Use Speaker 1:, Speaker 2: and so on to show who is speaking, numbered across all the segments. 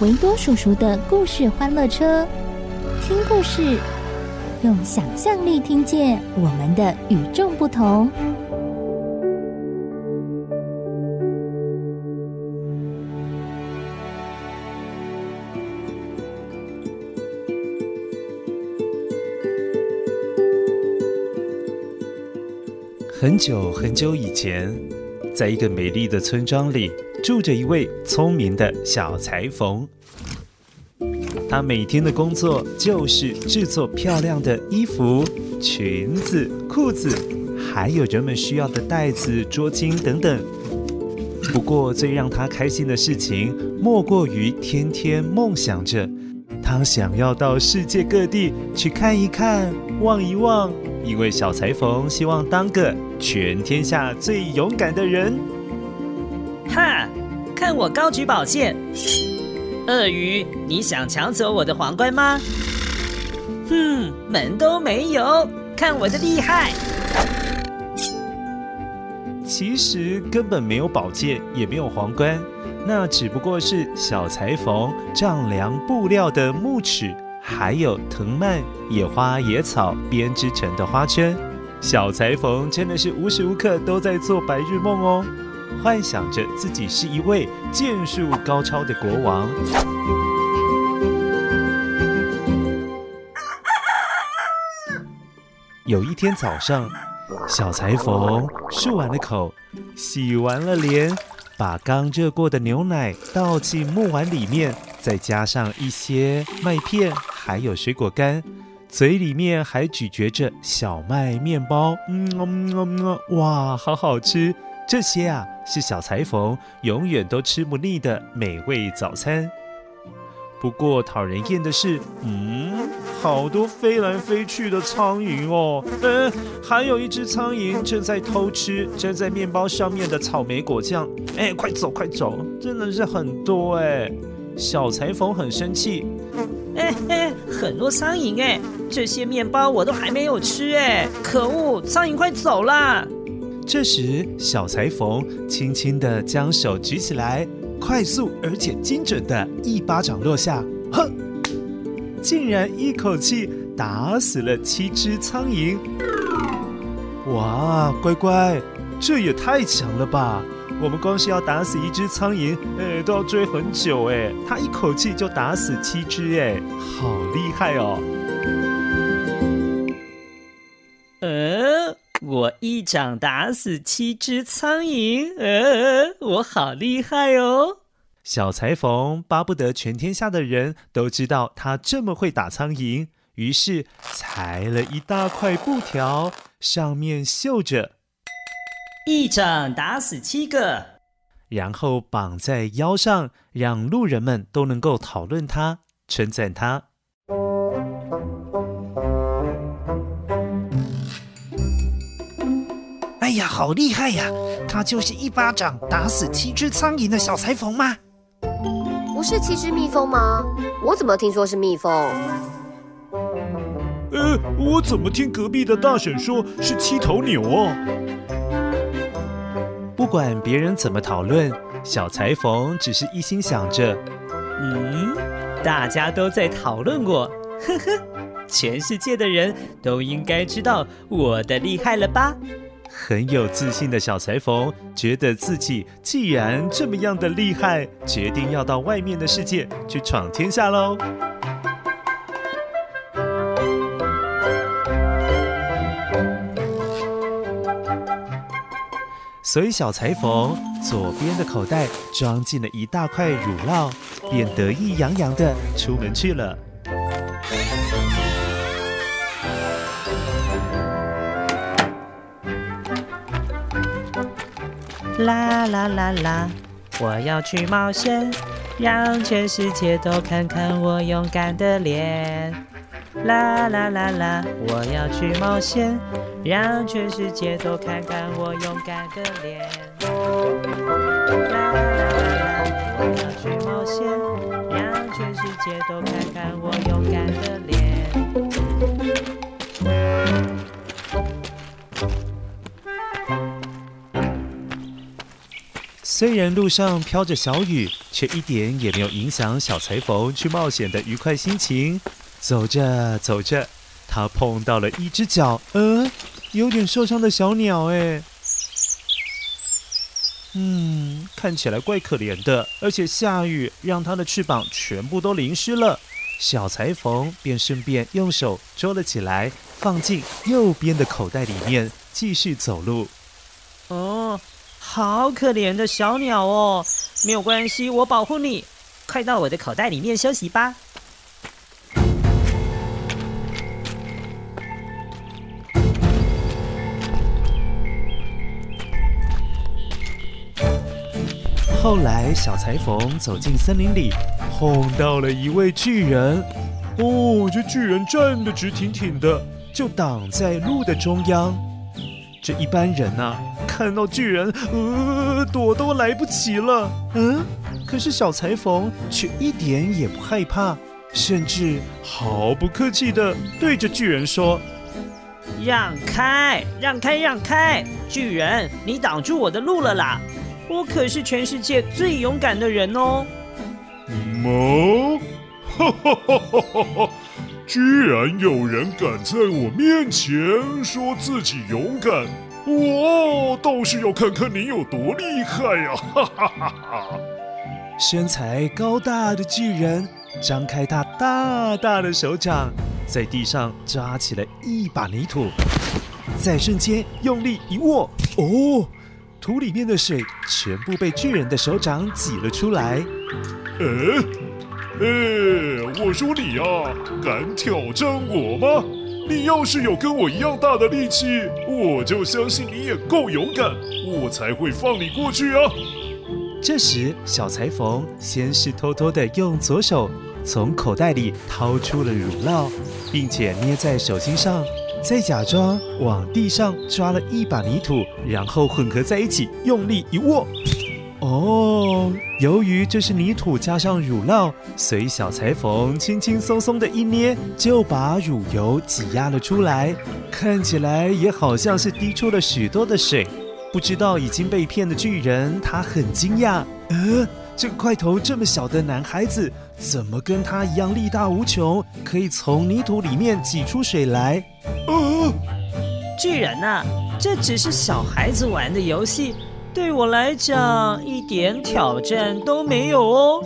Speaker 1: 维多叔叔的故事欢乐车，听故事，用想象力听见我们的与众不同。
Speaker 2: 很久很久以前，在一个美丽的村庄里，住着一位聪明的小裁缝。他每天的工作就是制作漂亮的衣服、裙子、裤子，还有人们需要的袋子、桌巾等等。不过，最让他开心的事情，莫过于天天梦想着，他想要到世界各地去看一看、望一望。因为小裁缝希望当个全天下最勇敢的人。
Speaker 3: 哈！我高举宝剑！鳄鱼，你想抢走我的皇冠吗？哼，门都没有！看我的厉害！
Speaker 2: 其实根本没有宝剑，也没有皇冠，那只不过是小裁缝丈量布料的木尺。还有藤蔓、野花、野草编织成的花圈，小裁缝真的是无时无刻都在做白日梦哦，幻想着自己是一位剑术高超的国王。有一天早上，小裁缝漱完了口，洗完了脸，把刚热过的牛奶倒进木碗里面，再加上一些麦片。还有水果干，嘴里面还咀嚼着小麦面包，嗯嗯嗯，哇，好好吃！这些啊，是小裁缝永远都吃不腻的美味早餐。不过讨人厌的是，嗯，好多飞来飞去的苍蝇哦，嗯，还有一只苍蝇正在偷吃粘在面包上面的草莓果酱，哎，快走快走，真的是很多哎！小裁缝很生气。
Speaker 3: 哎哎，很多苍蝇哎！这些面包我都还没有吃哎！可恶，苍蝇快走啦！
Speaker 2: 这时，小裁缝轻轻地将手举起来，快速而且精准的一巴掌落下，哼！竟然一口气打死了七只苍蝇！哇，乖乖，这也太强了吧！我们光是要打死一只苍蝇，哎，都要追很久哎。他一口气就打死七只，哎，好厉害哦！
Speaker 3: 呃，我一掌打死七只苍蝇，呃，我好厉害哦！
Speaker 2: 小裁缝巴不得全天下的人都知道他这么会打苍蝇，于是裁了一大块布条，上面绣着。
Speaker 3: 一掌打死七个，
Speaker 2: 然后绑在腰上，让路人们都能够讨论他、称赞他。
Speaker 4: 呀，好厉害呀！他就是一巴掌打死七只苍蝇的小裁缝吗？
Speaker 5: 不是七只蜜蜂吗？我怎么听说是蜜蜂？
Speaker 2: 呃，我怎么听隔壁的大婶说是七头牛哦？不管别人怎么讨论，小裁缝只是一心想着：
Speaker 3: 嗯，大家都在讨论我，呵呵，全世界的人都应该知道我的厉害了吧？
Speaker 2: 很有自信的小裁缝觉得自己既然这么样的厉害，决定要到外面的世界去闯天下喽。所以小裁缝左边的口袋装进了一大块乳酪，便得意洋洋的出门去了。
Speaker 3: 啦啦啦啦！我要去冒险，让全世界都看看我勇敢的脸。啦啦啦啦！我要去冒险，让全世界都看看我勇敢的脸。啦啦啦啦！我要去冒险，让全世界都看看我
Speaker 2: 虽然路上飘着小雨，却一点也没有影响小裁缝去冒险的愉快心情。走着走着，他碰到了一只脚，嗯，有点受伤的小鸟，哎，嗯，看起来怪可怜的，而且下雨让它的翅膀全部都淋湿了。小裁缝便顺便用手捉了起来，放进右边的口袋里面，继续走路。
Speaker 3: 哦。好可怜的小鸟哦，没有关系，我保护你，快到我的口袋里面休息吧。
Speaker 2: 后来，小裁缝走进森林里，碰到了一位巨人。哦，这巨人站得直挺挺的，就挡在路的中央。这一般人呢、看到巨人，呃，躲都来不及了。嗯，可是小裁缝却一点也不害怕，甚至毫不客气地对着巨人说：“
Speaker 3: 让开，让开，让开！巨人，你挡住我的路了啦！我可是全世界最勇敢的人哦！”
Speaker 6: 么？哈哈哈哈哈哈！居然有人敢在我面前说自己勇敢！我倒是要看看你有多厉害呀！哈哈哈哈！
Speaker 2: 身材高大的巨人张开他大大的手掌，在地上抓起了一把泥土，在瞬间用力一握，哦，土里面的水全部被巨人的手掌挤了出来。
Speaker 6: 呃，呃，我说你呀，敢挑战我吗？你要是有跟我一样大的力气，我就相信你也够勇敢，我才会放你过去啊！
Speaker 2: 这时，小裁缝先是偷偷地用左手从口袋里掏出了乳酪，并且捏在手心上，再假装往地上抓了一把泥土，然后混合在一起，用力一握。哦，由于这是泥土加上乳酪，所以小裁缝轻轻松松的一捏，就把乳油挤压了出来，看起来也好像是滴出了许多的水。不知道已经被骗的巨人，他很惊讶，呃，这块头这么小的男孩子，怎么跟他一样力大无穷，可以从泥土里面挤出水来？
Speaker 3: 呃，巨人啊，这只是小孩子玩的游戏。对我来讲，一点挑战都没有哦。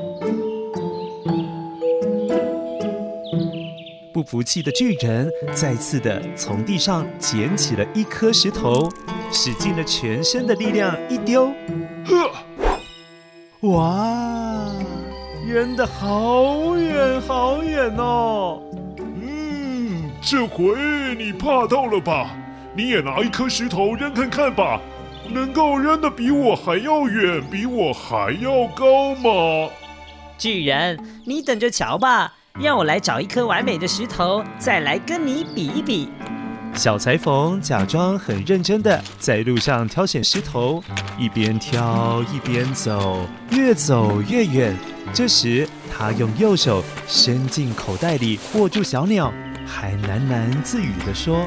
Speaker 2: 不服气的巨人再次的从地上捡起了一颗石头，使尽了全身的力量一丢，呵！哇，扔得好远好远哦！
Speaker 6: 嗯，这回你怕到了吧？你也拿一颗石头扔看看吧。能够扔得比我还要远，比我还要高吗？
Speaker 3: 巨人，你等着瞧吧！让我来找一颗完美的石头，再来跟你比一比。
Speaker 2: 小裁缝假装很认真的在路上挑选石头，一边挑一边走，越走越远。这时，他用右手伸进口袋里握住小鸟，还喃喃自语地说：“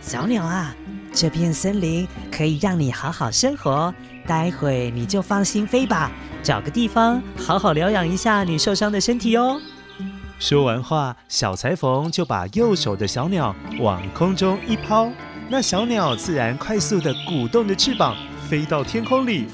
Speaker 3: 小鸟啊。”这片森林可以让你好好生活，待会你就放心飞吧，找个地方好好疗养一下你受伤的身体哦。
Speaker 2: 说完话，小裁缝就把右手的小鸟往空中一抛，那小鸟自然快速地鼓动着翅膀，飞到天空里，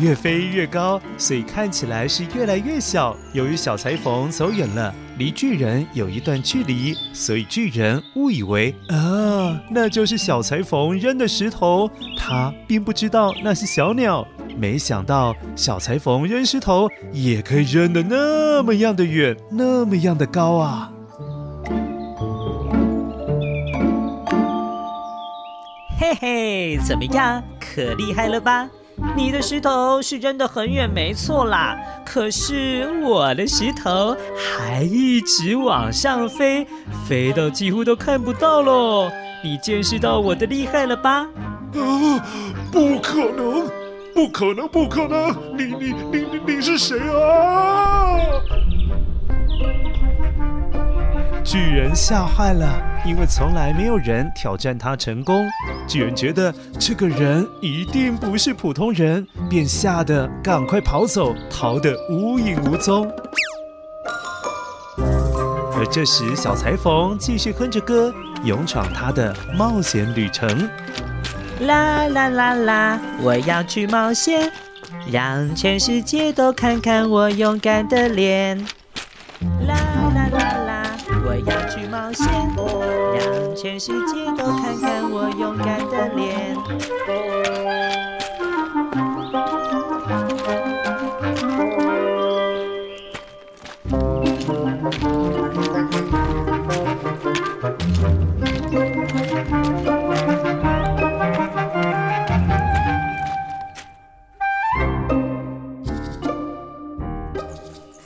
Speaker 2: 越飞越高，所以看起来是越来越小。由于小裁缝走远了，离巨人有一段距离，所以巨人误以为啊，那就是小裁缝扔的石头。他并不知道那是小鸟。没想到小裁缝扔石头也可以扔得那么样的远，那么样的高啊！
Speaker 3: 嘿嘿，怎么样？可厉害了吧？你的石头是扔得很远，没错啦。可是我的石头还一直往上飞，飞到几乎都看不到喽。你见识到我的厉害了吧？
Speaker 6: 啊，不可能，不可能，不可能！你你你你你是谁啊？
Speaker 2: 巨人吓坏了，因为从来没有人挑战他成功。巨人觉得这个人一定不是普通人，便吓得赶快跑走，逃得无影无踪。而这时，小裁缝继续哼着歌，勇闯他的冒险旅程。
Speaker 3: 啦啦啦啦，我要去冒险，让全世界都看看我勇敢的脸。啦全世界都看看我勇敢的脸。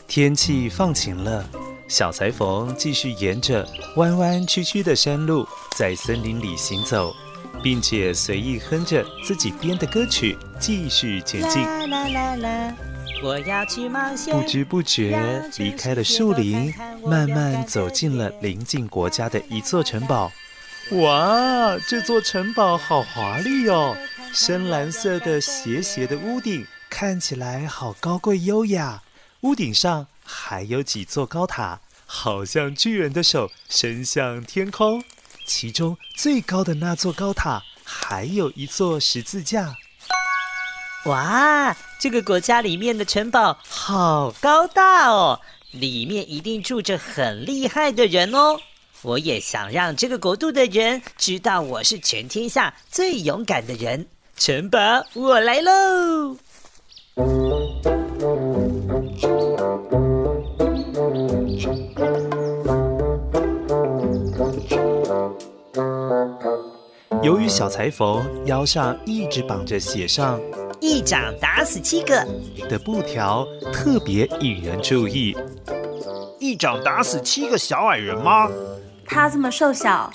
Speaker 2: 天气放晴了，小裁缝继续沿着弯弯曲曲的山路在森林里行走，并且随意哼着自己编的歌曲，继续前进。
Speaker 3: 啦啦啦啦，我要去冒险。
Speaker 2: 不知不觉离开了树林，慢慢走进了邻近国家的一座城堡。哇，这座城堡好华丽哦！深蓝色的斜斜的屋顶，看起来好高贵优雅。屋顶上还有几座高塔，好像巨人的手伸向天空。其中最高的那座高塔，还有一座十字架。
Speaker 3: 哇，这个国家里面的城堡好高大哦，里面一定住着很厉害的人哦。我也想让这个国度的人知道我是全天下最勇敢的人。城堡，我来喽！
Speaker 2: 由于小裁缝腰上一直绑着写上“
Speaker 3: 一掌打死七个”
Speaker 2: 的布条，特别引人注意。
Speaker 4: 一掌打死七个小矮人吗？
Speaker 7: 他这么瘦小，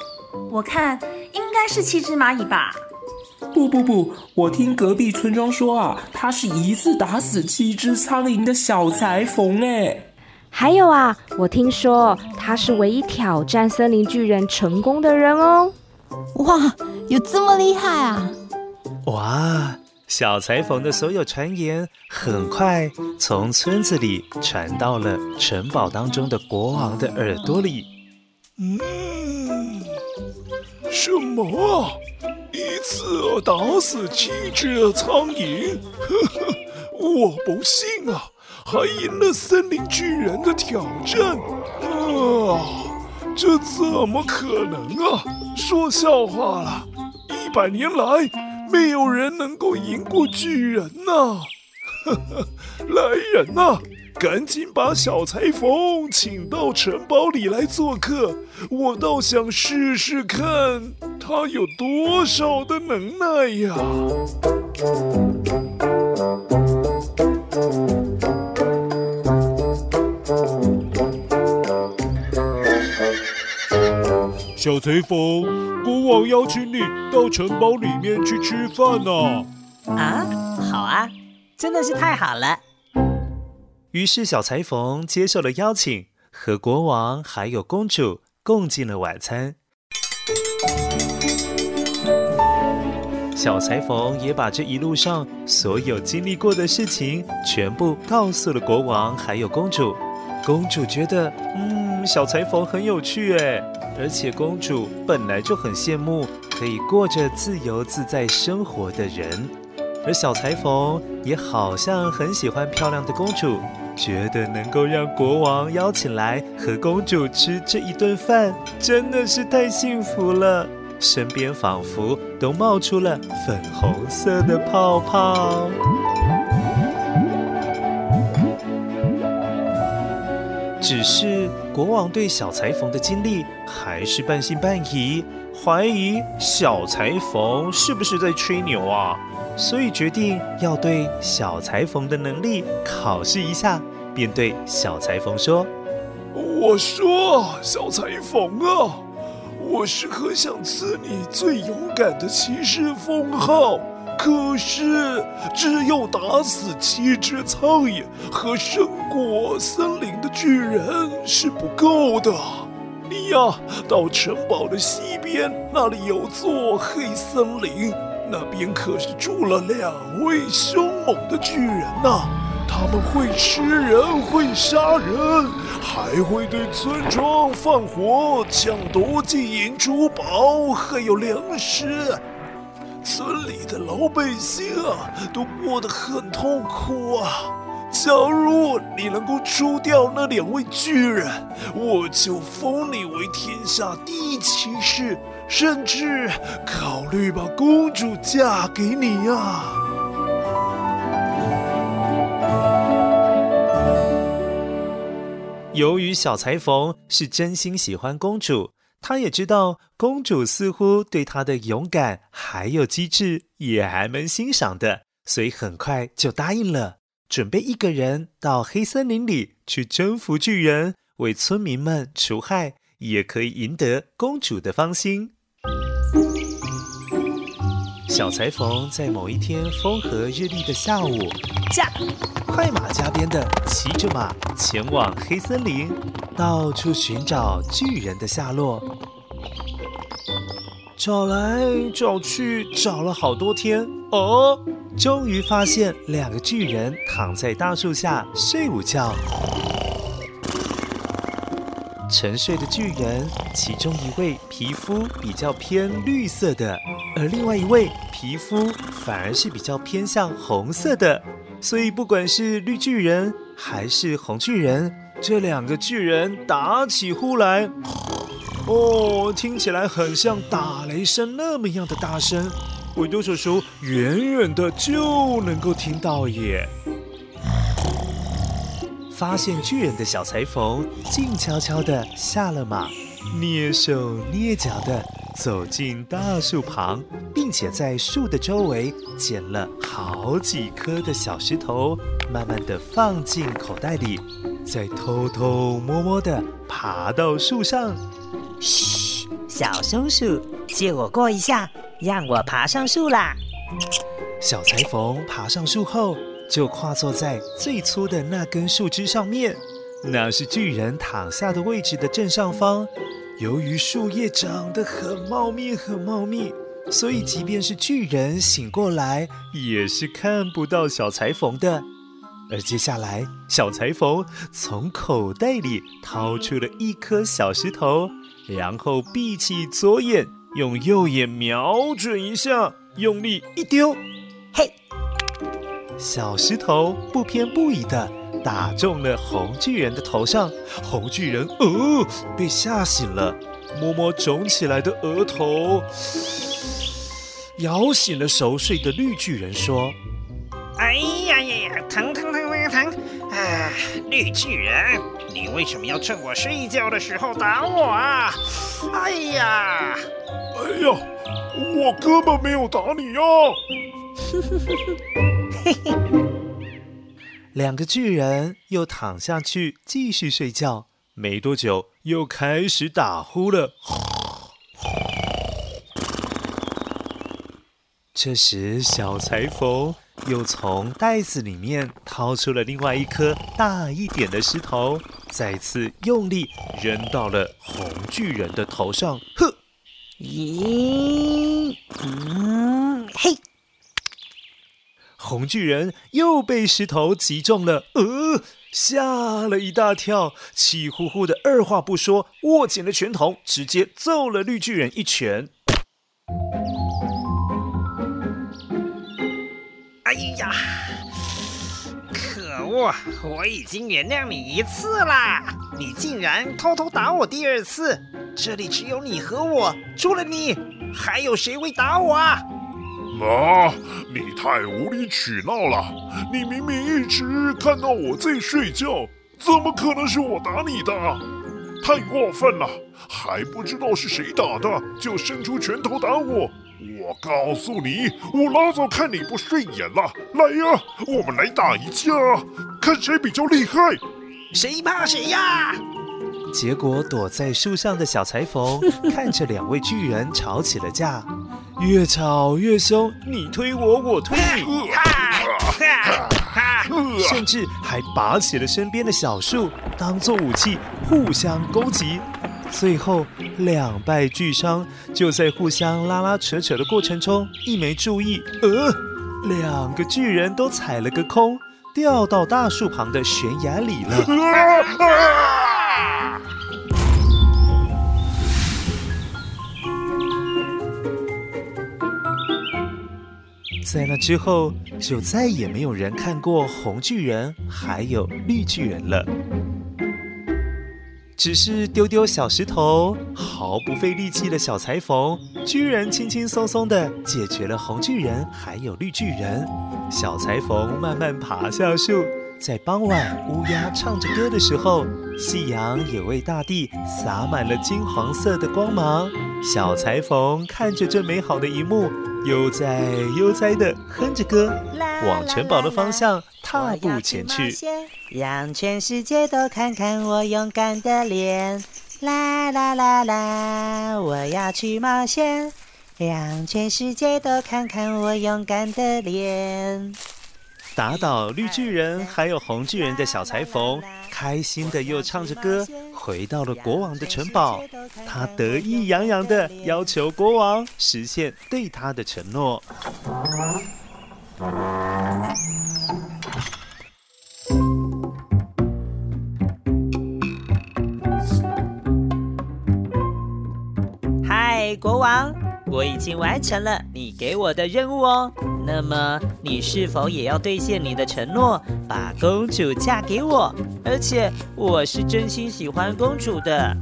Speaker 7: 我看应该是七只蚂蚁吧。
Speaker 8: 不不不，我听隔壁村庄说啊，他是一次打死七只苍蝇的小裁缝哎。
Speaker 9: 还有啊，我听说他是唯一挑战森林巨人成功的人哦。
Speaker 1: 哇，有这么厉害啊！
Speaker 2: 哇，小裁缝的所有传言很快从村子里传到了城堡当中的国王的耳朵里。
Speaker 6: 嗯，什么啊？一次打死七只苍蝇？呵呵，我不信啊！还赢了森林巨人的挑战？啊！这怎么可能啊！说笑话了，一百年来没有人能够赢过巨人呐！呵呵，来人呐，赶紧把小裁缝请到城堡里来做客，我倒想试试看他有多少的能耐呀！小裁缝，国王邀请你到城堡里面去吃饭呢。
Speaker 3: 啊，好啊，真的是太好了。
Speaker 2: 于是小裁缝接受了邀请，和国王还有公主共进了晚餐。小裁缝也把这一路上所有经历过的事情全部告诉了国王还有公主。公主觉得，嗯，小裁缝很有趣哎。而且公主本来就很羡慕可以过着自由自在生活的人。而小裁缝也好像很喜欢漂亮的公主，觉得能够让国王邀请来和公主吃这一顿饭，真的是太幸福了。身边仿佛都冒出了粉红色的泡泡。只是国王对小裁缝的经历还是半信半疑，怀疑小裁缝是不是在吹牛啊？所以决定要对小裁缝的能力考试一下，便对小裁缝说：“
Speaker 6: 我说，小裁缝啊，我是很想赐你最勇敢的骑士封号，可是只有打死七只苍蝇和胜过森林的巨人是不够的。你呀，到城堡的西边，那里有座黑森林。”那边可是住了两位凶猛的巨人呐，他们会吃人，会杀人，还会对村庄放火，抢夺金银珠宝，还有粮食。村里的老百姓啊，都过得很痛苦啊。假如你能够除掉那两位巨人，我就封你为天下第一骑士。甚至考虑把公主嫁给你呀！
Speaker 2: 由于小裁缝是真心喜欢公主，他也知道公主似乎对他的勇敢还有机智也还蛮欣赏的，所以很快就答应了，准备一个人到黑森林里去征服巨人，为村民们除害，也可以赢得公主的芳心。小裁缝在某一天风和日丽的下午，驾快马加鞭的骑着马前往黑森林，到处寻找巨人的下落。找来找去，找了好多天，哦，终于发现两个巨人躺在大树下睡午觉。沉睡的巨人，其中一位皮肤比较偏绿色的，而另外一位皮肤反而是比较偏向红色的。所以不管是绿巨人还是红巨人，这两个巨人打起呼来，哦，听起来很像打雷声那么样的大声，维多叔叔远远的就能够听到耶。发现巨人的小裁缝静悄悄地下了马，蹑手蹑脚地走进大树旁，并且在树的周围捡了好几颗的小石头，慢慢地放进口袋里，再偷偷摸摸地爬到树上。
Speaker 3: 嘘，小松鼠，借我过一下，让我爬上树啦。
Speaker 2: 小裁缝爬上树后。就跨坐在最粗的那根树枝上面，那是巨人躺下的位置的正上方。由于树叶长得很茂密，很茂密，所以即便是巨人醒过来，也是看不到小裁缝的。而接下来，小裁缝从口袋里掏出了一颗小石头，然后闭起左眼，用右眼瞄准一下，用力一丢，嘿！小石头不偏不倚地打中了红巨人的头上，红巨人哦被吓醒了，摸摸肿起来的额头，摇醒了熟睡的绿巨人，说：“
Speaker 4: 哎呀呀呀，疼疼疼疼疼！啊，绿巨人，你为什么要趁我睡觉的时候打我啊？哎呀，
Speaker 6: 哎呀，我根本没有打你呀！”呵呵呵呵。
Speaker 2: 嘿嘿，两个巨人又躺下去继续睡觉，没多久又开始打呼了。这时，小裁缝又从袋子里面掏出了另外一颗大一点的石头，再次用力扔到了红巨人的头上。呵，
Speaker 3: 咦，嗯，嘿。
Speaker 2: 红巨人又被石头击中了。呃吓了一大跳气呼呼的二话不说握紧了拳头直接揍了绿巨人一拳。
Speaker 4: 哎呀可恶我已经原谅你一次啦你竟然偷偷打我第二次这里只有你和我除了你还有谁会打我啊？
Speaker 6: 啊，你太无理取闹了！你明明一直看到我在睡觉，怎么可能是我打你的？太过分了！还不知道是谁打的，就伸出拳头打我！我告诉你，我老早看你不顺眼了。来呀，我们来打一架，看谁比较厉害。
Speaker 4: 谁怕谁呀？
Speaker 2: 结果躲在树上的小裁缝看着两位巨人吵起了架。越吵越凶，你推我，我推你，甚至还拔起了身边的小树当做武器，互相攻击。最后两败俱伤，就在互相拉拉扯扯的过程中，一没注意，呃，两个巨人都踩了个空，掉到大树旁的悬崖里了。在那之后，就再也没有人看过红巨人还有绿巨人了。只是丢丢小石头，毫不费力气的小裁缝，居然轻轻松松的解决了红巨人还有绿巨人。小裁缝慢慢爬下树，在傍晚乌鸦唱着歌的时候，夕阳也为大地洒满了金黄色的光芒。小裁缝看着这美好的一幕。悠哉悠哉地哼着歌，往城堡的方向踏步前去，
Speaker 10: 让全世界都看看我勇敢的脸。啦啦啦啦，我要去冒险，让全世界都看看我勇敢的脸。
Speaker 2: 打倒绿巨人还有红巨人的小裁缝，开心的又唱着歌，回到了国王的城堡。他得意洋洋的要求国王实现对他的承
Speaker 3: 诺。我已经完成了你给我的任务哦，那么你是否也要兑现你的承诺，把公主嫁给我？而且我是真心喜欢公主的。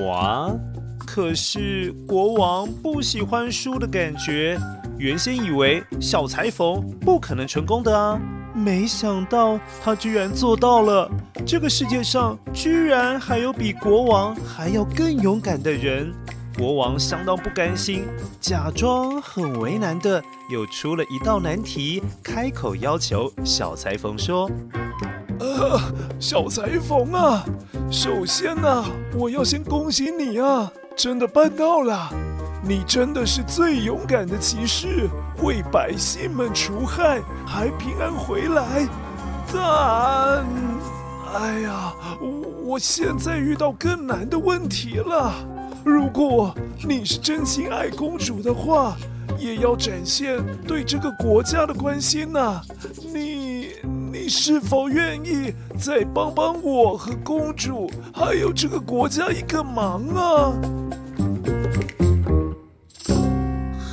Speaker 2: 我，可是国王不喜欢输的感觉，原先以为小裁缝不可能成功的啊。没想到他居然做到了！这个世界上居然还有比国王还要更勇敢的人！国王相当不甘心，假装很为难的又出了一道难题，开口要求小裁缝说：“
Speaker 6: 呃，小裁缝啊，首先呢，我要先恭喜你啊，真的办到了！你真的是最勇敢的骑士。”为百姓们除害，还平安回来，但，哎呀，我我现在遇到更难的问题了。如果你是真心爱公主的话，也要展现对这个国家的关心呐。你你是否愿意再帮帮我和公主，还有这个国家一个忙啊？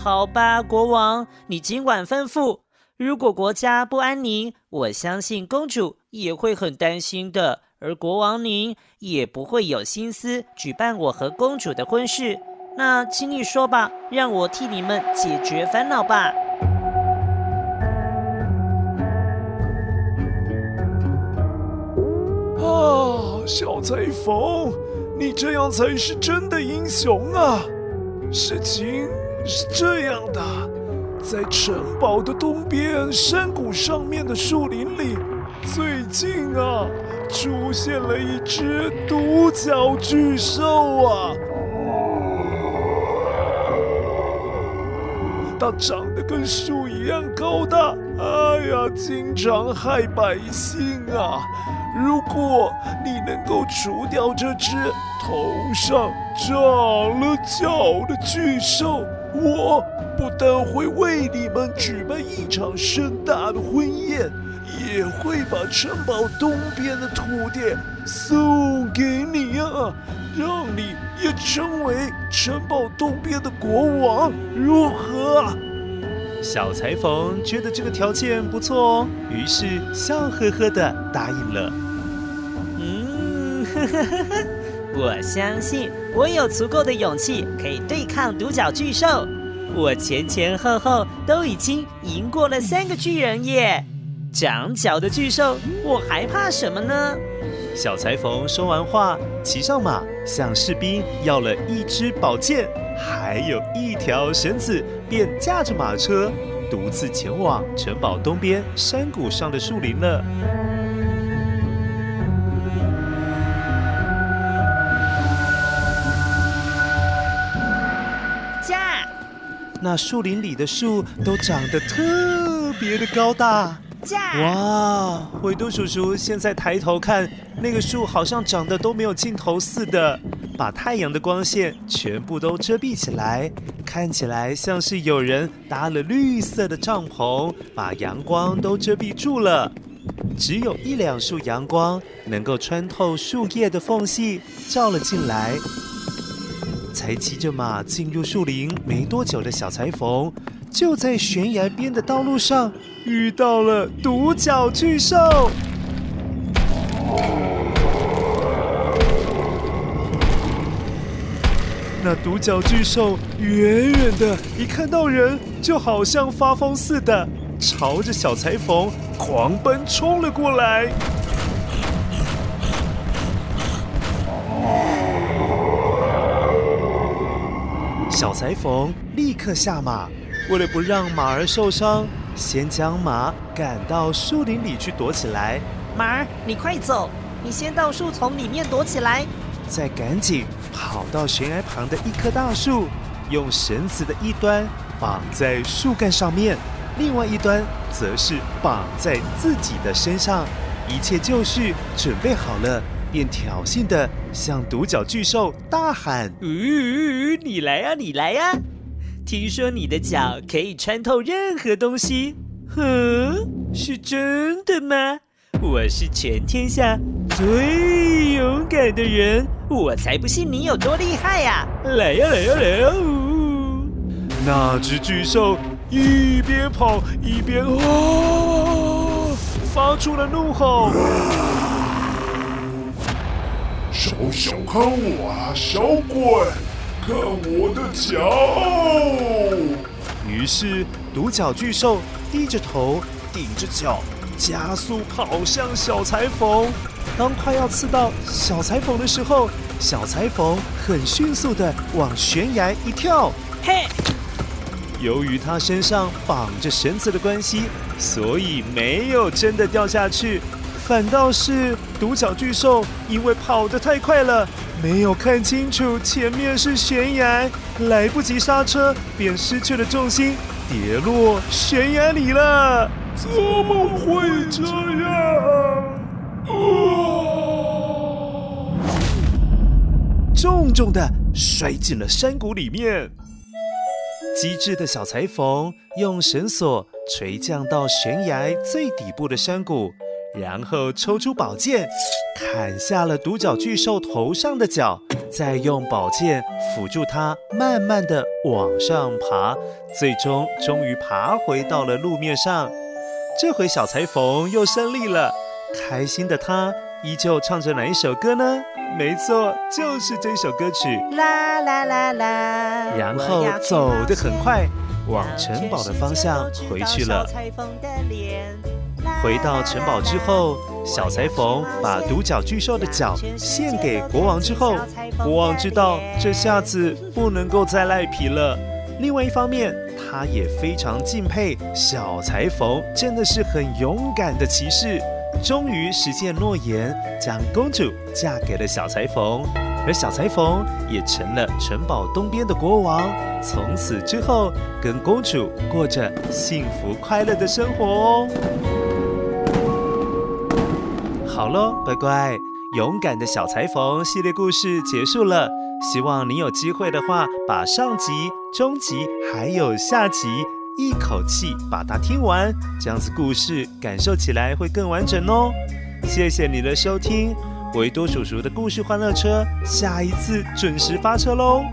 Speaker 3: 好吧，国王，你尽管吩咐。如果国家不安宁，我相信公主也会很担心的，而国王您也不会有心思举办我和公主的婚事。那请你说吧，让我替你们解决烦恼吧。
Speaker 6: 啊，小裁缝，你这样才是真的英雄啊！事情。是这样的，在城堡的东边山谷上面的树林里，最近啊，出现了一只独角巨兽啊！它长得跟树一样高大，哎呀，经常害百姓啊！如果你能够除掉这只头上长了角的巨兽，我不但会为你们举办一场盛大的婚宴，也会把城堡东边的土地送给你啊，让你也成为城堡东边的国王，如何？
Speaker 2: 小裁缝觉得这个条件不错哦，于是笑呵呵的答应了。
Speaker 3: 嗯，呵呵呵呵，我相信我有足够的勇气可以对抗独角巨兽。我前前后后都已经赢过了三个巨人耶！长角的巨兽，我还怕什么呢？
Speaker 2: 小裁缝说完话，骑上马，向士兵要了一支宝剑，还有一条绳子，便驾着马车，独自前往城堡东边山谷上的树林了。那树林里的树都长得特别的高大。哇，维多叔叔现在抬头看，那个树好像长得都没有尽头似的，把太阳的光线全部都遮蔽起来，看起来像是有人搭了绿色的帐篷，把阳光都遮蔽住了。只有一两束阳光能够穿透树叶的缝隙，照了进来。才骑着马进入树林没多久的小裁缝，就在悬崖边的道路上遇到了独角巨兽。那独角巨兽远远的一看到人，就好像发疯似的，朝着小裁缝狂奔冲了过来。小裁缝立刻下马。为了不让马儿受伤，先将马赶到树林里去躲起来。
Speaker 3: 马儿，你快走！你先到树丛里面躲起来，
Speaker 2: 再赶紧跑到悬崖旁的一棵大树，用绳子的一端绑在树干上面，另外一端则是绑在自己的身上。一切就绪，准备好了，便挑衅的向独角巨兽大喊：“
Speaker 3: 呜，你来呀，你来呀！”听说你的脚可以穿透任何东西，哼，是真的吗？我是全天下最勇敢的人，我才不信你有多厉害呀！来呀来呀来呀！
Speaker 6: 那只巨兽一边跑一边哦，发出了怒吼：“小小看我啊，小鬼！”看我的脚！
Speaker 2: 于是独角巨兽低着头，顶着脚，加速跑向小裁缝。当快要刺到小裁缝的时候，小裁缝很迅速的往悬崖一跳。嘿！由于他身上绑着绳子的关系，所以没有真的掉下去，反倒是独角巨兽因为跑得太快了。没有看清楚前面是悬崖，来不及刹车，便失去了重心，跌落悬崖里了。
Speaker 6: 怎么会这样？啊！
Speaker 2: 重重的摔进了山谷里面。机智的小裁缝用绳索垂降到悬崖最底部的山谷。然后抽出宝剑，砍下了独角巨兽头上的角，再用宝剑辅助它，慢慢的往上爬，最终终于爬回到了路面上。这回小裁缝又胜利了，开心的他依旧唱着哪一首歌呢？没错，就是这首歌曲。啦啦啦啦，然后走得很快，往城堡的方向回去了。回到城堡之后，小裁缝把独角巨兽的角献给国王之后，国王知道这下子不能够再赖皮了。另外一方面，他也非常敬佩小裁缝，真的是很勇敢的骑士，终于实现诺言，将公主嫁给了小裁缝，而小裁缝也成了城堡东边的国王。从此之后，跟公主过着幸福快乐的生活哦。好喽，乖乖，勇敢的小裁缝系列故事结束了。希望你有机会的话，把上集、中集还有下集一口气把它听完，这样子故事感受起来会更完整哦。谢谢你的收听，维多叔叔的故事欢乐车，下一次准时发车喽。